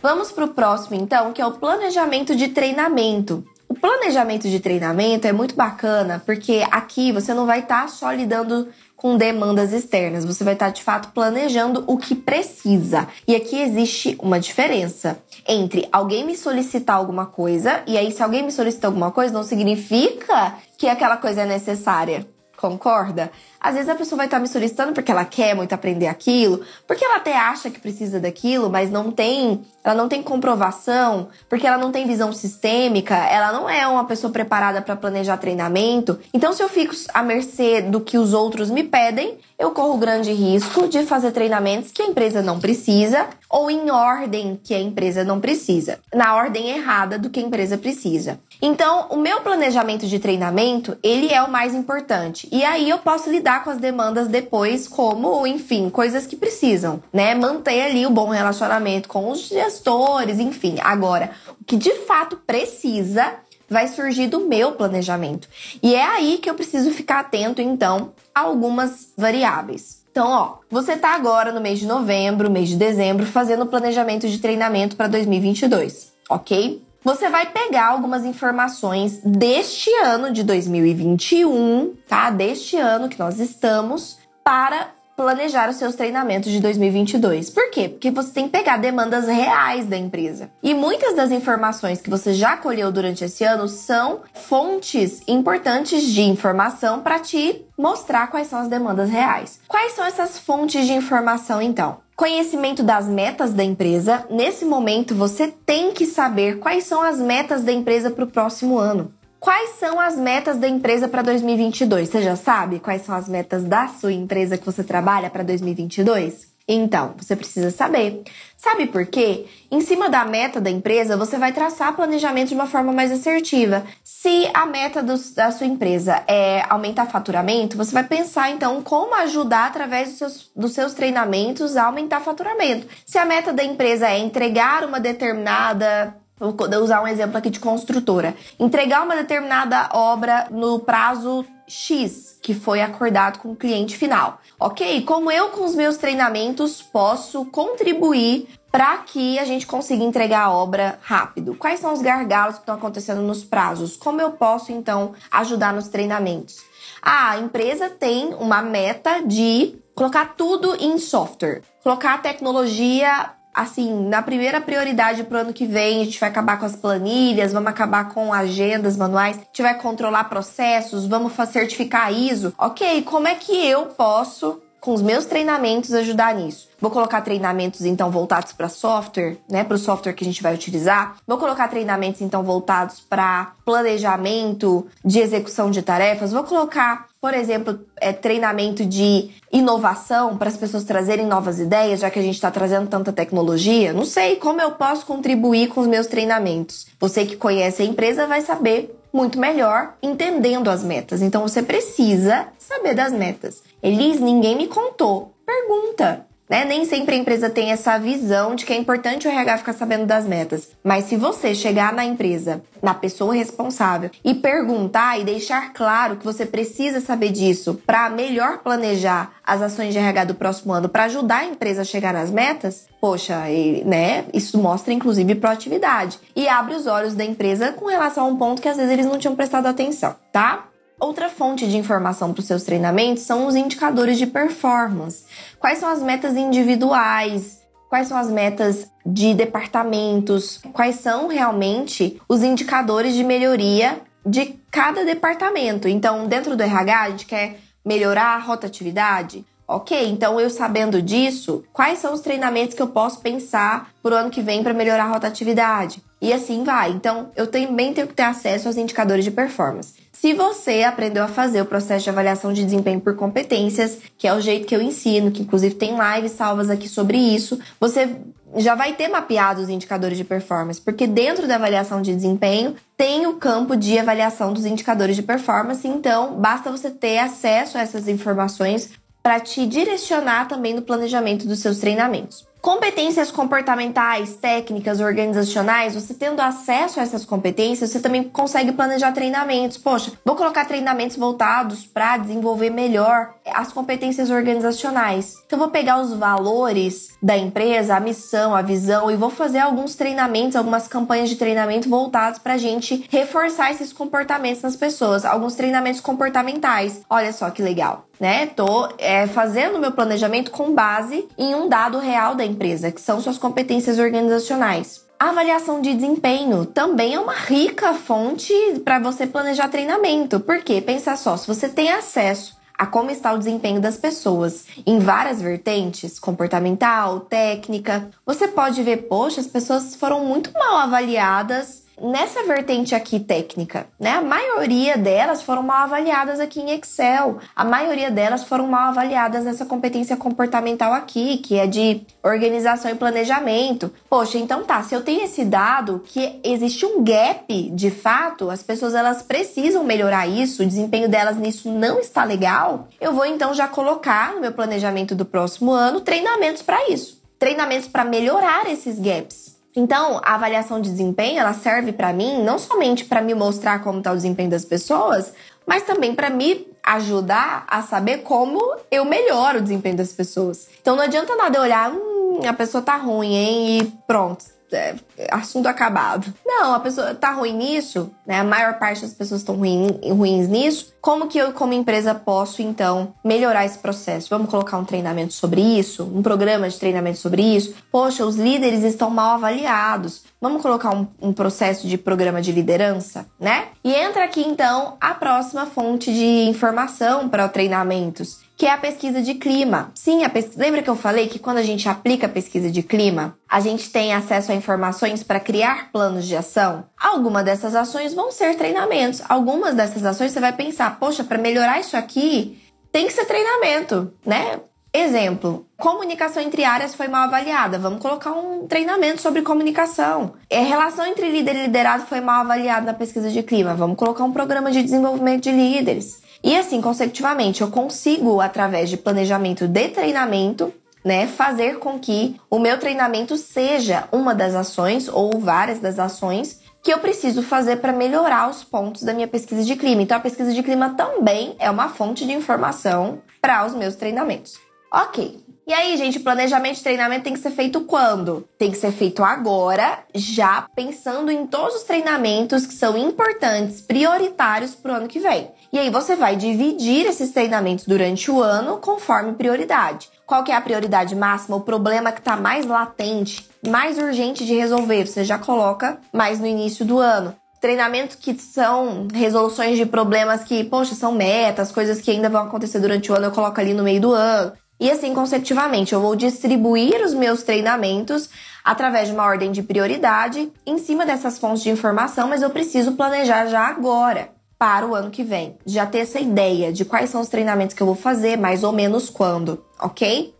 Vamos para o próximo, então, que é o planejamento de treinamento. O planejamento de treinamento é muito bacana porque aqui você não vai estar tá só lidando com demandas externas. Você vai estar de fato planejando o que precisa. E aqui existe uma diferença entre alguém me solicitar alguma coisa e aí se alguém me solicita alguma coisa não significa que aquela coisa é necessária. Concorda? Às vezes a pessoa vai estar me solicitando porque ela quer muito aprender aquilo, porque ela até acha que precisa daquilo, mas não tem, ela não tem comprovação, porque ela não tem visão sistêmica, ela não é uma pessoa preparada para planejar treinamento. Então, se eu fico à mercê do que os outros me pedem, eu corro grande risco de fazer treinamentos que a empresa não precisa ou em ordem que a empresa não precisa, na ordem errada do que a empresa precisa. Então, o meu planejamento de treinamento, ele é o mais importante. E aí eu posso lidar lidar com as demandas depois, como, enfim, coisas que precisam, né? Manter ali o bom relacionamento com os gestores, enfim. Agora, o que de fato precisa vai surgir do meu planejamento. E é aí que eu preciso ficar atento, então, a algumas variáveis. Então, ó, você tá agora no mês de novembro, mês de dezembro, fazendo planejamento de treinamento para 2022, ok? Você vai pegar algumas informações deste ano de 2021, tá? Deste ano que nós estamos, para planejar os seus treinamentos de 2022. Por quê? Porque você tem que pegar demandas reais da empresa. E muitas das informações que você já colheu durante esse ano são fontes importantes de informação para te mostrar quais são as demandas reais. Quais são essas fontes de informação então? Conhecimento das metas da empresa. Nesse momento, você tem que saber quais são as metas da empresa para o próximo ano. Quais são as metas da empresa para 2022? Você já sabe quais são as metas da sua empresa que você trabalha para 2022? Então, você precisa saber. Sabe por quê? Em cima da meta da empresa, você vai traçar planejamento de uma forma mais assertiva. Se a meta do, da sua empresa é aumentar faturamento, você vai pensar então como ajudar através dos seus, dos seus treinamentos a aumentar faturamento. Se a meta da empresa é entregar uma determinada Vou usar um exemplo aqui de construtora. Entregar uma determinada obra no prazo X, que foi acordado com o cliente final. Ok? Como eu, com os meus treinamentos, posso contribuir para que a gente consiga entregar a obra rápido? Quais são os gargalos que estão acontecendo nos prazos? Como eu posso, então, ajudar nos treinamentos? Ah, a empresa tem uma meta de colocar tudo em software, colocar a tecnologia assim, na primeira prioridade pro ano que vem, a gente vai acabar com as planilhas, vamos acabar com agendas manuais, a gente vai controlar processos, vamos certificar ISO. Ok, como é que eu posso com os meus treinamentos ajudar nisso. Vou colocar treinamentos então voltados para software, né, para o software que a gente vai utilizar. Vou colocar treinamentos então voltados para planejamento de execução de tarefas. Vou colocar, por exemplo, é, treinamento de inovação para as pessoas trazerem novas ideias, já que a gente está trazendo tanta tecnologia. Não sei como eu posso contribuir com os meus treinamentos. Você que conhece a empresa vai saber muito melhor entendendo as metas. Então você precisa saber das metas. Elis, ninguém me contou. Pergunta. Né? Nem sempre a empresa tem essa visão de que é importante o RH ficar sabendo das metas. Mas se você chegar na empresa, na pessoa responsável, e perguntar e deixar claro que você precisa saber disso para melhor planejar as ações de RH do próximo ano, para ajudar a empresa a chegar nas metas, poxa, e, né? Isso mostra inclusive proatividade e abre os olhos da empresa com relação a um ponto que às vezes eles não tinham prestado atenção, tá? Outra fonte de informação para os seus treinamentos são os indicadores de performance. Quais são as metas individuais? Quais são as metas de departamentos? Quais são realmente os indicadores de melhoria de cada departamento? Então, dentro do RH, a gente quer melhorar a rotatividade? Ok, então eu sabendo disso, quais são os treinamentos que eu posso pensar para o ano que vem para melhorar a rotatividade? E assim vai. Então, eu também tenho que ter acesso aos indicadores de performance. Se você aprendeu a fazer o processo de avaliação de desempenho por competências, que é o jeito que eu ensino, que inclusive tem lives salvas aqui sobre isso, você já vai ter mapeado os indicadores de performance, porque dentro da avaliação de desempenho tem o campo de avaliação dos indicadores de performance, então basta você ter acesso a essas informações para te direcionar também no planejamento dos seus treinamentos. Competências comportamentais, técnicas, organizacionais, você tendo acesso a essas competências, você também consegue planejar treinamentos. Poxa, vou colocar treinamentos voltados para desenvolver melhor as competências organizacionais. Então, vou pegar os valores da empresa, a missão, a visão e vou fazer alguns treinamentos, algumas campanhas de treinamento voltados para a gente reforçar esses comportamentos nas pessoas. Alguns treinamentos comportamentais. Olha só que legal né? Tô é, fazendo meu planejamento com base em um dado real da empresa, que são suas competências organizacionais. A avaliação de desempenho também é uma rica fonte para você planejar treinamento. Porque pensa só, se você tem acesso a como está o desempenho das pessoas em várias vertentes, comportamental, técnica, você pode ver, poxa, as pessoas foram muito mal avaliadas Nessa vertente aqui técnica, né, a maioria delas foram mal avaliadas aqui em Excel. A maioria delas foram mal avaliadas nessa competência comportamental aqui, que é de organização e planejamento. Poxa, então tá, se eu tenho esse dado que existe um gap de fato, as pessoas elas precisam melhorar isso, o desempenho delas nisso não está legal, eu vou então já colocar no meu planejamento do próximo ano treinamentos para isso. Treinamentos para melhorar esses gaps. Então, a avaliação de desempenho, ela serve para mim não somente para me mostrar como está o desempenho das pessoas, mas também para me ajudar a saber como eu melhoro o desempenho das pessoas. Então, não adianta nada eu olhar, hum, a pessoa tá ruim, hein, e pronto, é, assunto acabado. Não, a pessoa tá ruim nisso, né? A maior parte das pessoas estão ruim, ruins nisso. Como que eu, como empresa, posso então melhorar esse processo? Vamos colocar um treinamento sobre isso, um programa de treinamento sobre isso. Poxa, os líderes estão mal avaliados. Vamos colocar um, um processo de programa de liderança, né? E entra aqui então a próxima fonte de informação para treinamentos, que é a pesquisa de clima. Sim, a pesquisa... lembra que eu falei que quando a gente aplica a pesquisa de clima, a gente tem acesso a informações para criar planos de ação? Algumas dessas ações vão ser treinamentos. Algumas dessas ações você vai pensar, poxa, para melhorar isso aqui, tem que ser treinamento, né? Exemplo, comunicação entre áreas foi mal avaliada. Vamos colocar um treinamento sobre comunicação. É, relação entre líder e liderado foi mal avaliada na pesquisa de clima. Vamos colocar um programa de desenvolvimento de líderes. E assim, consecutivamente, eu consigo, através de planejamento de treinamento, né, fazer com que o meu treinamento seja uma das ações ou várias das ações que eu preciso fazer para melhorar os pontos da minha pesquisa de clima. Então, a pesquisa de clima também é uma fonte de informação para os meus treinamentos. Ok, E aí, gente, planejamento de treinamento tem que ser feito quando? Tem que ser feito agora, já pensando em todos os treinamentos que são importantes, prioritários para o ano que vem. E aí você vai dividir esses treinamentos durante o ano conforme prioridade. Qual que é a prioridade máxima? O problema que está mais latente, mais urgente de resolver, você já coloca mais no início do ano treinamentos que são resoluções de problemas que, poxa, são metas, coisas que ainda vão acontecer durante o ano, eu coloco ali no meio do ano. E assim consecutivamente, eu vou distribuir os meus treinamentos através de uma ordem de prioridade em cima dessas fontes de informação, mas eu preciso planejar já agora para o ano que vem. Já ter essa ideia de quais são os treinamentos que eu vou fazer, mais ou menos quando, ok?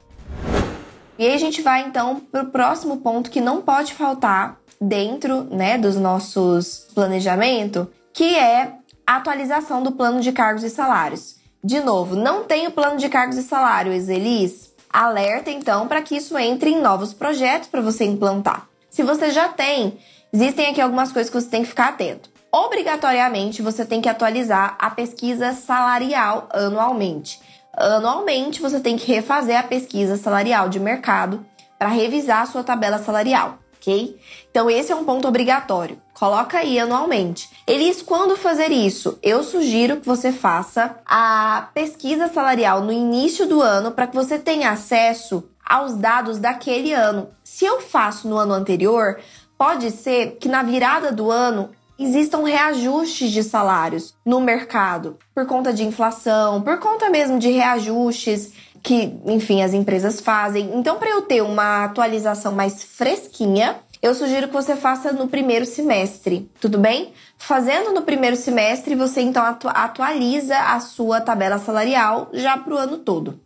E aí a gente vai então para o próximo ponto que não pode faltar dentro né, dos nossos planejamento, que é a atualização do plano de cargos e salários. De novo, não tem o plano de cargos e salários, Elis? Alerta então para que isso entre em novos projetos para você implantar. Se você já tem, existem aqui algumas coisas que você tem que ficar atento. Obrigatoriamente, você tem que atualizar a pesquisa salarial anualmente. Anualmente, você tem que refazer a pesquisa salarial de mercado para revisar a sua tabela salarial ok? Então esse é um ponto obrigatório. Coloca aí anualmente. Elis, quando fazer isso? Eu sugiro que você faça a pesquisa salarial no início do ano para que você tenha acesso aos dados daquele ano. Se eu faço no ano anterior, pode ser que na virada do ano existam reajustes de salários no mercado por conta de inflação, por conta mesmo de reajustes que, enfim, as empresas fazem. Então, para eu ter uma atualização mais fresquinha, eu sugiro que você faça no primeiro semestre, tudo bem? Fazendo no primeiro semestre, você então atu atualiza a sua tabela salarial já para o ano todo.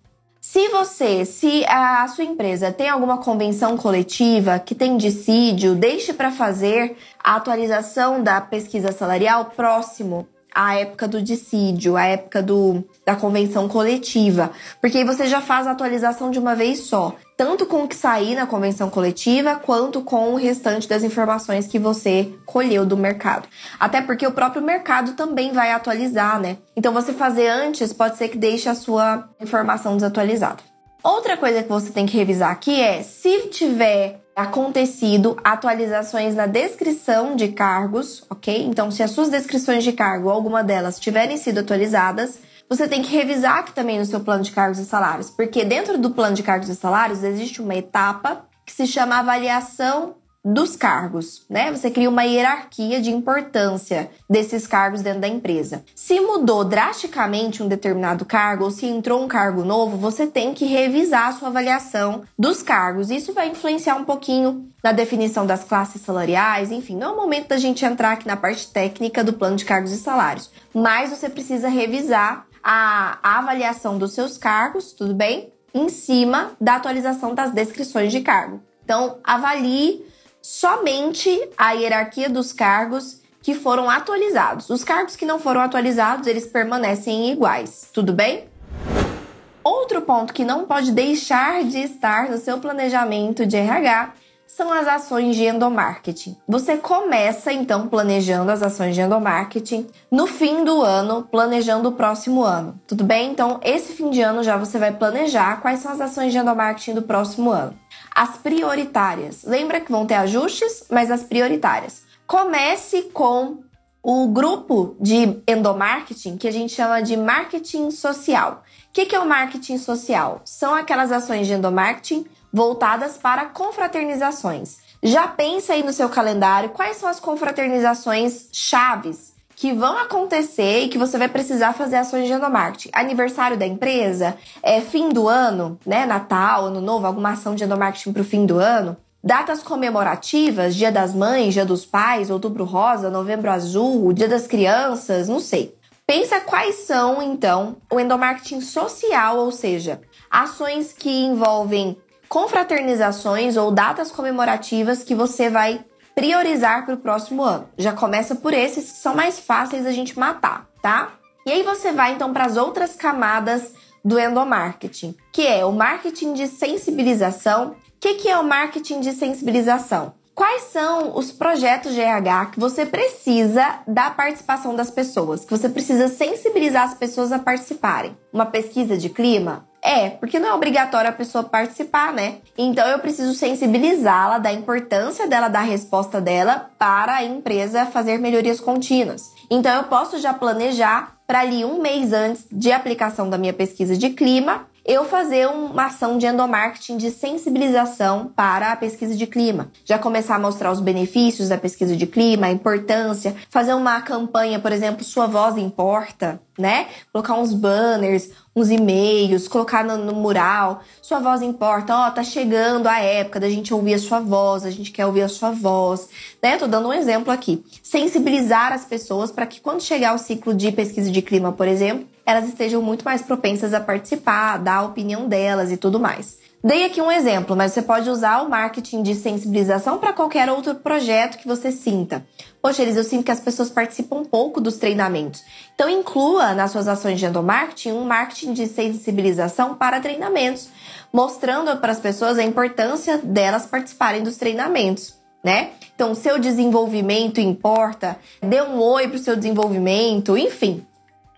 Se você, se a sua empresa tem alguma convenção coletiva que tem dissídio, deixe para fazer a atualização da pesquisa salarial próximo a época do dissídio, a época do, da convenção coletiva, porque aí você já faz a atualização de uma vez só, tanto com o que sair na convenção coletiva, quanto com o restante das informações que você colheu do mercado. Até porque o próprio mercado também vai atualizar, né? Então você fazer antes pode ser que deixe a sua informação desatualizada. Outra coisa que você tem que revisar aqui é se tiver acontecido atualizações na descrição de cargos, ok? Então, se as suas descrições de cargo, alguma delas, tiverem sido atualizadas, você tem que revisar aqui também no seu plano de cargos e salários, porque dentro do plano de cargos e salários existe uma etapa que se chama avaliação dos cargos, né? Você cria uma hierarquia de importância desses cargos dentro da empresa. Se mudou drasticamente um determinado cargo ou se entrou um cargo novo, você tem que revisar a sua avaliação dos cargos. Isso vai influenciar um pouquinho na definição das classes salariais, enfim, não é o momento da gente entrar aqui na parte técnica do plano de cargos e salários, mas você precisa revisar a, a avaliação dos seus cargos, tudo bem? Em cima da atualização das descrições de cargo. Então, avalie somente a hierarquia dos cargos que foram atualizados. Os cargos que não foram atualizados, eles permanecem iguais, tudo bem? Outro ponto que não pode deixar de estar no seu planejamento de RH são as ações de endomarketing. Você começa então planejando as ações de endomarketing no fim do ano, planejando o próximo ano. Tudo bem? Então, esse fim de ano já você vai planejar quais são as ações de endomarketing do próximo ano. As prioritárias. Lembra que vão ter ajustes, mas as prioritárias. Comece com o grupo de endomarketing que a gente chama de marketing social. O que, que é o marketing social? São aquelas ações de endomarketing voltadas para confraternizações. Já pensa aí no seu calendário quais são as confraternizações chaves que vão acontecer e que você vai precisar fazer ações de endomarketing. Aniversário da empresa, é fim do ano, né, Natal, Ano Novo, alguma ação de endomarketing para o fim do ano. Datas comemorativas, Dia das Mães, Dia dos Pais, Outubro Rosa, Novembro Azul, Dia das Crianças, não sei. Pensa quais são, então, o endomarketing social, ou seja, ações que envolvem confraternizações ou datas comemorativas que você vai priorizar para o próximo ano. Já começa por esses que são mais fáceis a gente matar, tá? E aí você vai então para as outras camadas do endomarketing, que é o marketing de sensibilização. O que, que é o marketing de sensibilização? Quais são os projetos de RH que você precisa da participação das pessoas, que você precisa sensibilizar as pessoas a participarem? Uma pesquisa de clima? É, porque não é obrigatório a pessoa participar, né? Então eu preciso sensibilizá-la da importância dela dar a resposta dela para a empresa fazer melhorias contínuas. Então eu posso já planejar para ali um mês antes de aplicação da minha pesquisa de clima eu fazer uma ação de endomarketing de sensibilização para a pesquisa de clima. Já começar a mostrar os benefícios da pesquisa de clima, a importância, fazer uma campanha, por exemplo, Sua Voz Importa, né? Colocar uns banners, uns e-mails, colocar no, no, mural. Sua voz importa, ó, oh, tá chegando a época da gente ouvir a sua voz, a gente quer ouvir a sua voz, né? Tô dando um exemplo aqui. Sensibilizar as pessoas para que quando chegar o ciclo de pesquisa de clima, por exemplo, elas estejam muito mais propensas a participar, dar a opinião delas e tudo mais. Dei aqui um exemplo, mas você pode usar o marketing de sensibilização para qualquer outro projeto que você sinta. Poxa, Elis, eu sinto que as pessoas participam pouco dos treinamentos. Então, inclua nas suas ações de endomarketing um marketing de sensibilização para treinamentos, mostrando para as pessoas a importância delas participarem dos treinamentos. Né? Então, seu desenvolvimento importa, dê um oi para o seu desenvolvimento, enfim,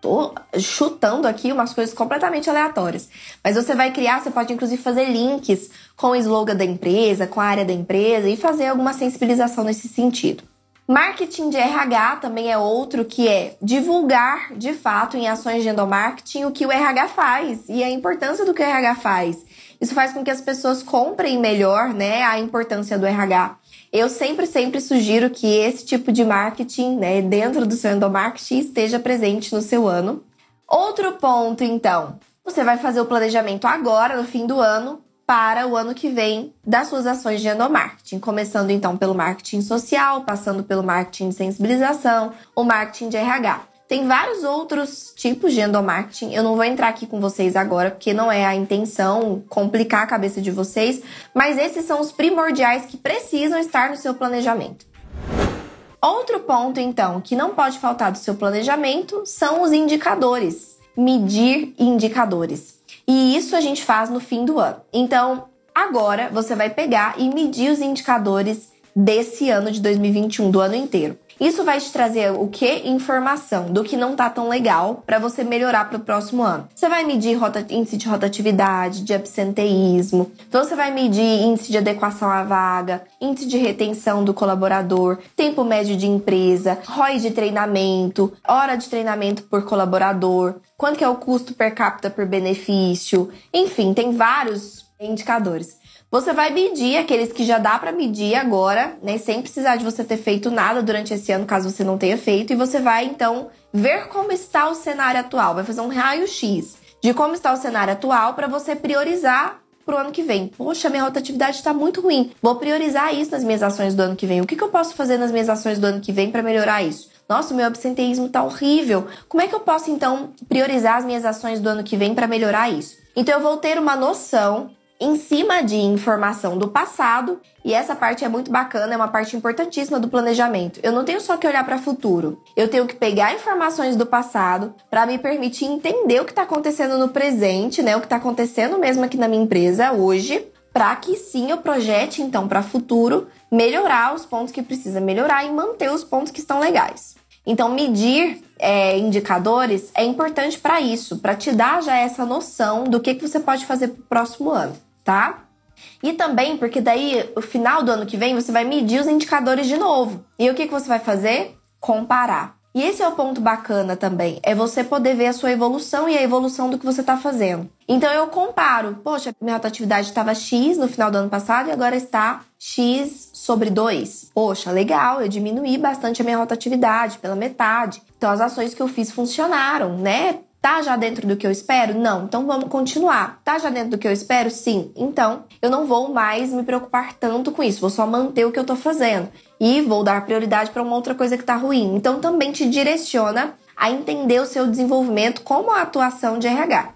tô chutando aqui umas coisas completamente aleatórias. Mas você vai criar, você pode inclusive fazer links com o slogan da empresa, com a área da empresa e fazer alguma sensibilização nesse sentido. Marketing de RH também é outro que é divulgar de fato em ações de endomarketing o que o RH faz e a importância do que o RH faz. Isso faz com que as pessoas comprem melhor, né, a importância do RH. Eu sempre, sempre sugiro que esse tipo de marketing, né, dentro do seu endomarketing, esteja presente no seu ano. Outro ponto, então, você vai fazer o planejamento agora, no fim do ano, para o ano que vem das suas ações de endomarketing, começando então pelo marketing social, passando pelo marketing de sensibilização, o marketing de RH. Tem vários outros tipos de endomarketing. Eu não vou entrar aqui com vocês agora, porque não é a intenção complicar a cabeça de vocês, mas esses são os primordiais que precisam estar no seu planejamento. Outro ponto, então, que não pode faltar do seu planejamento são os indicadores. Medir indicadores. E isso a gente faz no fim do ano. Então, agora você vai pegar e medir os indicadores desse ano de 2021, do ano inteiro. Isso vai te trazer o que? Informação do que não tá tão legal para você melhorar para o próximo ano. Você vai medir índice de rotatividade, de absenteísmo. Então você vai medir índice de adequação à vaga, índice de retenção do colaborador, tempo médio de empresa, ROI de treinamento, hora de treinamento por colaborador, quanto que é o custo per capita por benefício. Enfim, tem vários indicadores. Você vai medir aqueles que já dá para medir agora, né, sem precisar de você ter feito nada durante esse ano, caso você não tenha feito, e você vai então ver como está o cenário atual, vai fazer um raio-x de como está o cenário atual para você priorizar para o ano que vem. Poxa, minha rotatividade está muito ruim. Vou priorizar isso nas minhas ações do ano que vem. O que, que eu posso fazer nas minhas ações do ano que vem para melhorar isso? Nossa, meu absenteísmo está horrível. Como é que eu posso então priorizar as minhas ações do ano que vem para melhorar isso? Então eu vou ter uma noção em cima de informação do passado, e essa parte é muito bacana, é uma parte importantíssima do planejamento. Eu não tenho só que olhar para o futuro, eu tenho que pegar informações do passado para me permitir entender o que está acontecendo no presente, né? O que está acontecendo mesmo aqui na minha empresa hoje, para que sim eu projete então para futuro melhorar os pontos que precisa melhorar e manter os pontos que estão legais. Então, medir é, indicadores é importante para isso, para te dar já essa noção do que, que você pode fazer para o próximo ano tá? E também porque daí, o final do ano que vem, você vai medir os indicadores de novo. E o que, que você vai fazer? Comparar. E esse é o ponto bacana também, é você poder ver a sua evolução e a evolução do que você está fazendo. Então eu comparo, poxa, minha rotatividade estava X no final do ano passado e agora está X sobre 2. Poxa, legal, eu diminuí bastante a minha rotatividade, pela metade. Então as ações que eu fiz funcionaram, né? Tá já dentro do que eu espero? Não. Então vamos continuar. Tá já dentro do que eu espero? Sim. Então eu não vou mais me preocupar tanto com isso. Vou só manter o que eu tô fazendo e vou dar prioridade para uma outra coisa que tá ruim. Então também te direciona a entender o seu desenvolvimento como a atuação de RH.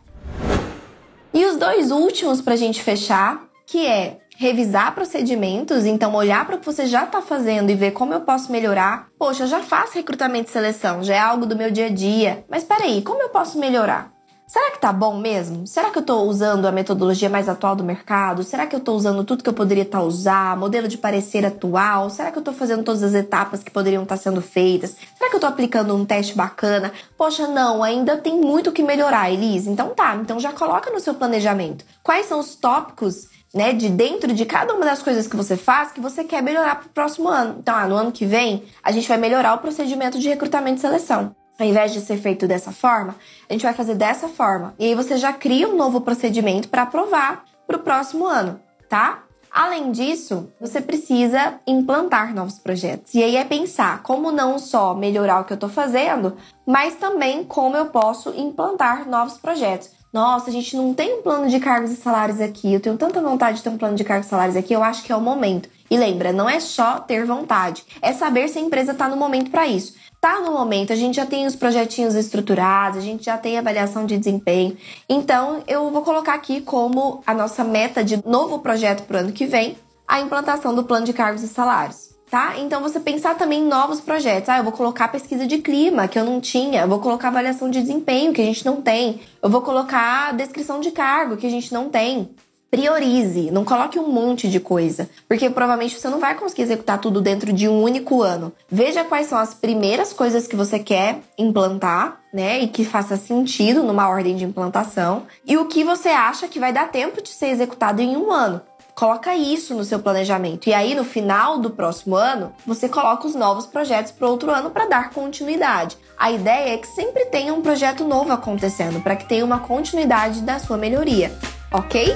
E os dois últimos para a gente fechar, que é revisar procedimentos, então olhar para o que você já está fazendo e ver como eu posso melhorar. Poxa, eu já faço recrutamento e seleção, já é algo do meu dia a dia. Mas peraí, como eu posso melhorar? Será que tá bom mesmo? Será que eu tô usando a metodologia mais atual do mercado? Será que eu tô usando tudo que eu poderia estar tá? Modelo de parecer atual? Será que eu tô fazendo todas as etapas que poderiam estar tá sendo feitas? Será que eu tô aplicando um teste bacana? Poxa, não, ainda tem muito que melhorar, Elise. Então tá, então já coloca no seu planejamento. Quais são os tópicos né, de dentro de cada uma das coisas que você faz que você quer melhorar para o próximo ano. Então, ah, no ano que vem, a gente vai melhorar o procedimento de recrutamento e seleção. Ao invés de ser feito dessa forma, a gente vai fazer dessa forma. E aí você já cria um novo procedimento para aprovar para o próximo ano, tá? Além disso, você precisa implantar novos projetos. E aí é pensar como não só melhorar o que eu estou fazendo, mas também como eu posso implantar novos projetos. Nossa, a gente não tem um plano de cargos e salários aqui. Eu tenho tanta vontade de ter um plano de cargos e salários aqui, eu acho que é o momento. E lembra, não é só ter vontade, é saber se a empresa está no momento para isso tá no momento, a gente já tem os projetinhos estruturados, a gente já tem avaliação de desempenho. Então, eu vou colocar aqui como a nossa meta de novo projeto para o ano que vem, a implantação do plano de cargos e salários. Tá? Então você pensar também em novos projetos. Ah, eu vou colocar pesquisa de clima que eu não tinha, eu vou colocar avaliação de desempenho que a gente não tem, eu vou colocar descrição de cargo que a gente não tem priorize, não coloque um monte de coisa, porque provavelmente você não vai conseguir executar tudo dentro de um único ano. Veja quais são as primeiras coisas que você quer implantar, né, e que faça sentido numa ordem de implantação, e o que você acha que vai dar tempo de ser executado em um ano. Coloca isso no seu planejamento. E aí, no final do próximo ano, você coloca os novos projetos para outro ano para dar continuidade. A ideia é que sempre tenha um projeto novo acontecendo, para que tenha uma continuidade da sua melhoria, ok?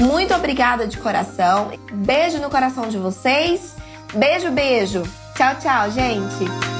Muito obrigada de coração. Beijo no coração de vocês. Beijo, beijo. Tchau, tchau, gente.